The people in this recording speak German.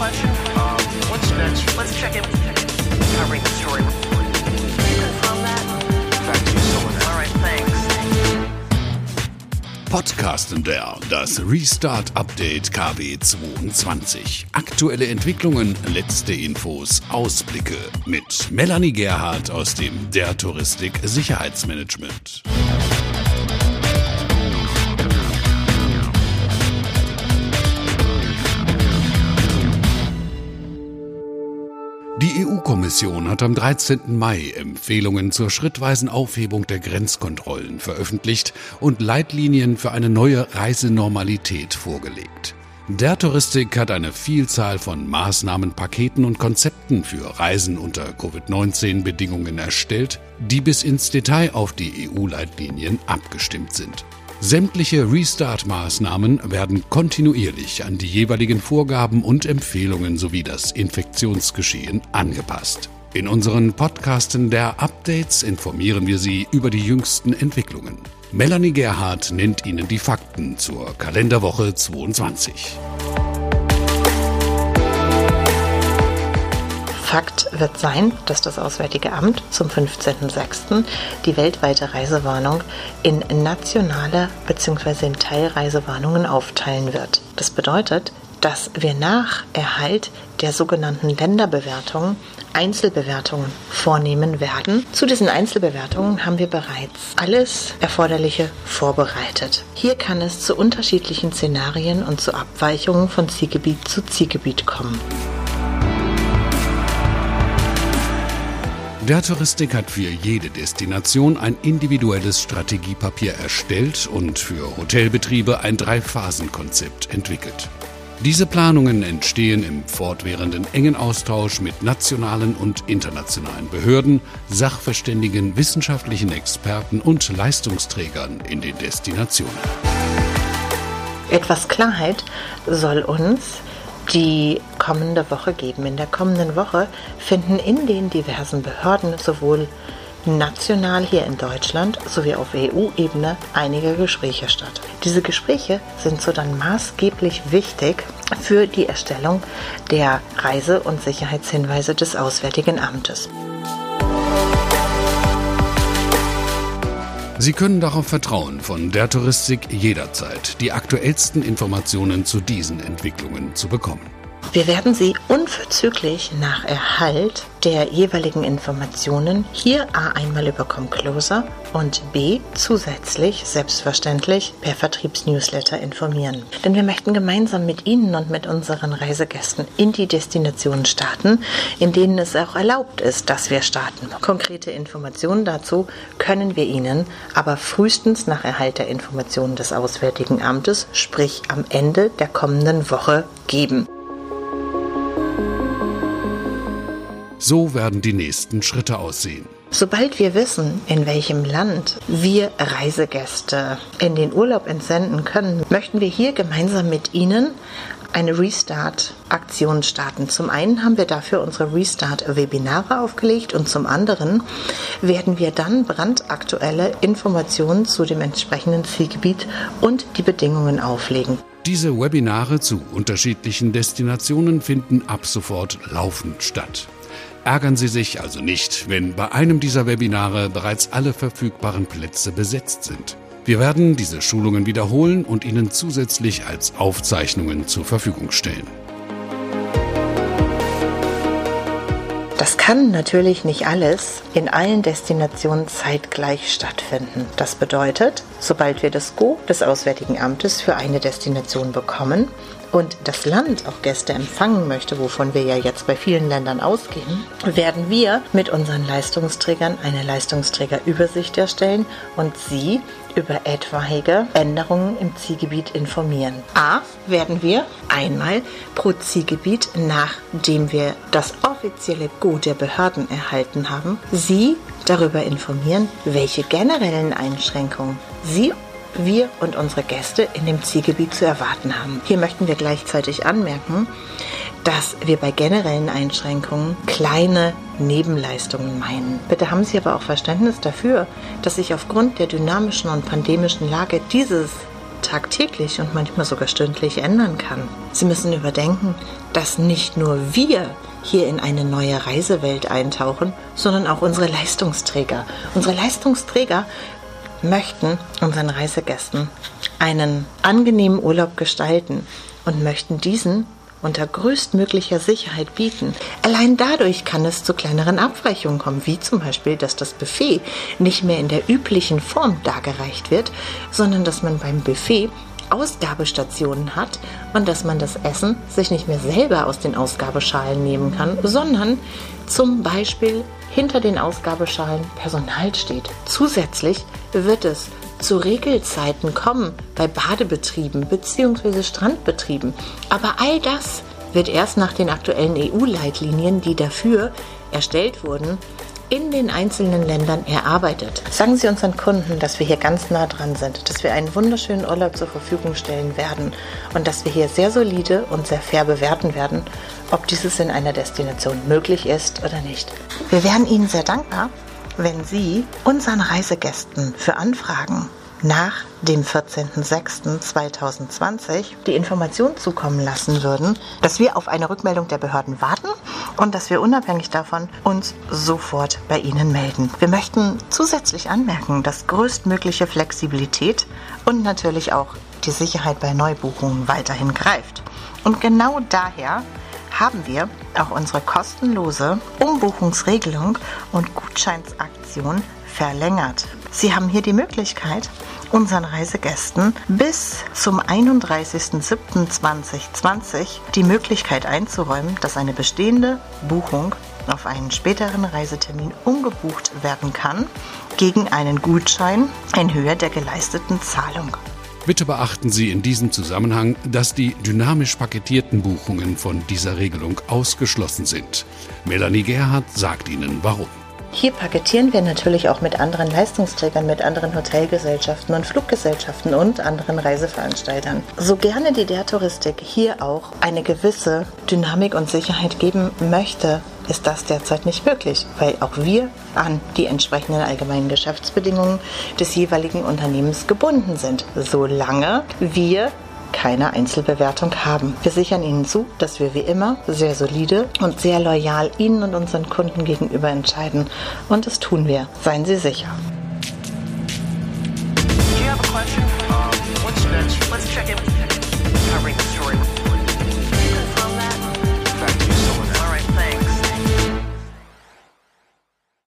thanks. Podcasten der das Restart Update KW 22. Aktuelle Entwicklungen, letzte Infos, Ausblicke mit Melanie Gerhardt aus dem Der Touristik Sicherheitsmanagement. EU-Kommission hat am 13. Mai Empfehlungen zur schrittweisen Aufhebung der Grenzkontrollen veröffentlicht und Leitlinien für eine neue Reisenormalität vorgelegt. Der Touristik hat eine Vielzahl von Maßnahmen, Paketen und Konzepten für Reisen unter Covid-19-Bedingungen erstellt, die bis ins Detail auf die EU-Leitlinien abgestimmt sind. Sämtliche Restart-Maßnahmen werden kontinuierlich an die jeweiligen Vorgaben und Empfehlungen sowie das Infektionsgeschehen angepasst. In unseren Podcasten der Updates informieren wir Sie über die jüngsten Entwicklungen. Melanie Gerhardt nennt Ihnen die Fakten zur Kalenderwoche 22. Fakt wird sein, dass das Auswärtige Amt zum 15.06. die weltweite Reisewarnung in nationale bzw. in Teilreisewarnungen aufteilen wird. Das bedeutet, dass wir nach Erhalt der sogenannten Länderbewertungen Einzelbewertungen vornehmen werden. Zu diesen Einzelbewertungen haben wir bereits alles Erforderliche vorbereitet. Hier kann es zu unterschiedlichen Szenarien und zu Abweichungen von Zielgebiet zu Zielgebiet kommen. Der Touristik hat für jede Destination ein individuelles Strategiepapier erstellt und für Hotelbetriebe ein Drei-Phasen-Konzept entwickelt. Diese Planungen entstehen im fortwährenden engen Austausch mit nationalen und internationalen Behörden, Sachverständigen, wissenschaftlichen Experten und Leistungsträgern in den Destinationen. Etwas Klarheit soll uns die kommende Woche geben. In der kommenden Woche finden in den diversen Behörden sowohl national hier in Deutschland sowie auf EU-Ebene einige Gespräche statt. Diese Gespräche sind so dann maßgeblich wichtig für die Erstellung der Reise- und Sicherheitshinweise des Auswärtigen Amtes. Sie können darauf vertrauen, von der Touristik jederzeit die aktuellsten Informationen zu diesen Entwicklungen zu bekommen. Wir werden Sie unverzüglich nach Erhalt der jeweiligen Informationen hier A einmal über Comcloser und B zusätzlich selbstverständlich per Vertriebsnewsletter informieren. Denn wir möchten gemeinsam mit Ihnen und mit unseren Reisegästen in die Destinationen starten, in denen es auch erlaubt ist, dass wir starten. Konkrete Informationen dazu können wir Ihnen aber frühestens nach Erhalt der Informationen des Auswärtigen Amtes, sprich am Ende der kommenden Woche geben. So werden die nächsten Schritte aussehen. Sobald wir wissen, in welchem Land wir Reisegäste in den Urlaub entsenden können, möchten wir hier gemeinsam mit Ihnen eine Restart-Aktion starten. Zum einen haben wir dafür unsere Restart-Webinare aufgelegt und zum anderen werden wir dann brandaktuelle Informationen zu dem entsprechenden Zielgebiet und die Bedingungen auflegen. Diese Webinare zu unterschiedlichen Destinationen finden ab sofort laufend statt. Ärgern Sie sich also nicht, wenn bei einem dieser Webinare bereits alle verfügbaren Plätze besetzt sind. Wir werden diese Schulungen wiederholen und Ihnen zusätzlich als Aufzeichnungen zur Verfügung stellen. Das kann natürlich nicht alles in allen Destinationen zeitgleich stattfinden. Das bedeutet, sobald wir das Go des Auswärtigen Amtes für eine Destination bekommen, und das Land auch Gäste empfangen möchte, wovon wir ja jetzt bei vielen Ländern ausgehen, werden wir mit unseren Leistungsträgern eine Leistungsträgerübersicht erstellen und sie über etwaige Änderungen im Zielgebiet informieren. A werden wir einmal pro Zielgebiet, nachdem wir das offizielle Go der Behörden erhalten haben, sie darüber informieren, welche generellen Einschränkungen sie wir und unsere Gäste in dem Zielgebiet zu erwarten haben. Hier möchten wir gleichzeitig anmerken, dass wir bei generellen Einschränkungen kleine Nebenleistungen meinen. Bitte haben Sie aber auch Verständnis dafür, dass sich aufgrund der dynamischen und pandemischen Lage dieses tagtäglich und manchmal sogar stündlich ändern kann. Sie müssen überdenken, dass nicht nur wir hier in eine neue Reisewelt eintauchen, sondern auch unsere Leistungsträger. Unsere Leistungsträger möchten unseren Reisegästen einen angenehmen Urlaub gestalten und möchten diesen unter größtmöglicher Sicherheit bieten. Allein dadurch kann es zu kleineren Abweichungen kommen, wie zum Beispiel, dass das Buffet nicht mehr in der üblichen Form dargereicht wird, sondern dass man beim Buffet Ausgabestationen hat und dass man das Essen sich nicht mehr selber aus den Ausgabeschalen nehmen kann, sondern zum Beispiel hinter den Ausgabeschalen Personal steht. Zusätzlich wird es zu Regelzeiten kommen bei Badebetrieben bzw. Strandbetrieben. Aber all das wird erst nach den aktuellen EU-Leitlinien, die dafür erstellt wurden, in den einzelnen Ländern erarbeitet. Sagen Sie unseren Kunden, dass wir hier ganz nah dran sind, dass wir einen wunderschönen Urlaub zur Verfügung stellen werden und dass wir hier sehr solide und sehr fair bewerten werden, ob dieses in einer Destination möglich ist oder nicht. Wir wären Ihnen sehr dankbar, wenn Sie unseren Reisegästen für Anfragen nach dem 14.06.2020 die Information zukommen lassen würden, dass wir auf eine Rückmeldung der Behörden warten und dass wir unabhängig davon uns sofort bei Ihnen melden. Wir möchten zusätzlich anmerken, dass größtmögliche Flexibilität und natürlich auch die Sicherheit bei Neubuchungen weiterhin greift. Und genau daher haben wir auch unsere kostenlose Umbuchungsregelung und Gutscheinsaktion verlängert. Sie haben hier die Möglichkeit, unseren Reisegästen bis zum 31.07.2020 die Möglichkeit einzuräumen, dass eine bestehende Buchung auf einen späteren Reisetermin umgebucht werden kann gegen einen Gutschein in Höhe der geleisteten Zahlung. Bitte beachten Sie in diesem Zusammenhang, dass die dynamisch paketierten Buchungen von dieser Regelung ausgeschlossen sind. Melanie Gerhardt sagt Ihnen warum. Hier paketieren wir natürlich auch mit anderen Leistungsträgern, mit anderen Hotelgesellschaften und Fluggesellschaften und anderen Reiseveranstaltern. So gerne die der Touristik hier auch eine gewisse Dynamik und Sicherheit geben möchte, ist das derzeit nicht möglich, weil auch wir an die entsprechenden allgemeinen Geschäftsbedingungen des jeweiligen Unternehmens gebunden sind, solange wir keine Einzelbewertung haben. Wir sichern Ihnen zu, dass wir wie immer sehr solide und sehr loyal Ihnen und unseren Kunden gegenüber entscheiden. Und das tun wir. Seien Sie sicher. Do you have a question? Um, next? Let's check in. Covering the story.